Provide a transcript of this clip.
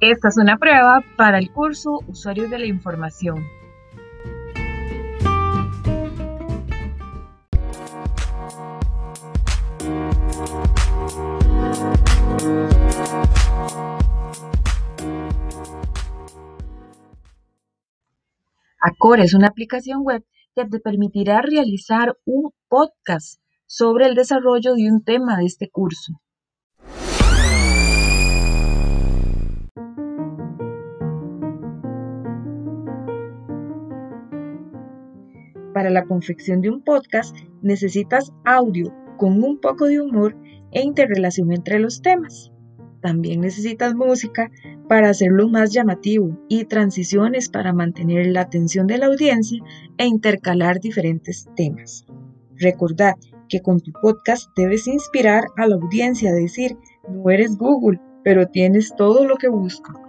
Esta es una prueba para el curso Usuarios de la Información. Acor es una aplicación web que te permitirá realizar un podcast sobre el desarrollo de un tema de este curso. Para la confección de un podcast necesitas audio con un poco de humor e interrelación entre los temas. También necesitas música para hacerlo más llamativo y transiciones para mantener la atención de la audiencia e intercalar diferentes temas. Recordad que con tu podcast debes inspirar a la audiencia a decir, no eres Google, pero tienes todo lo que busco.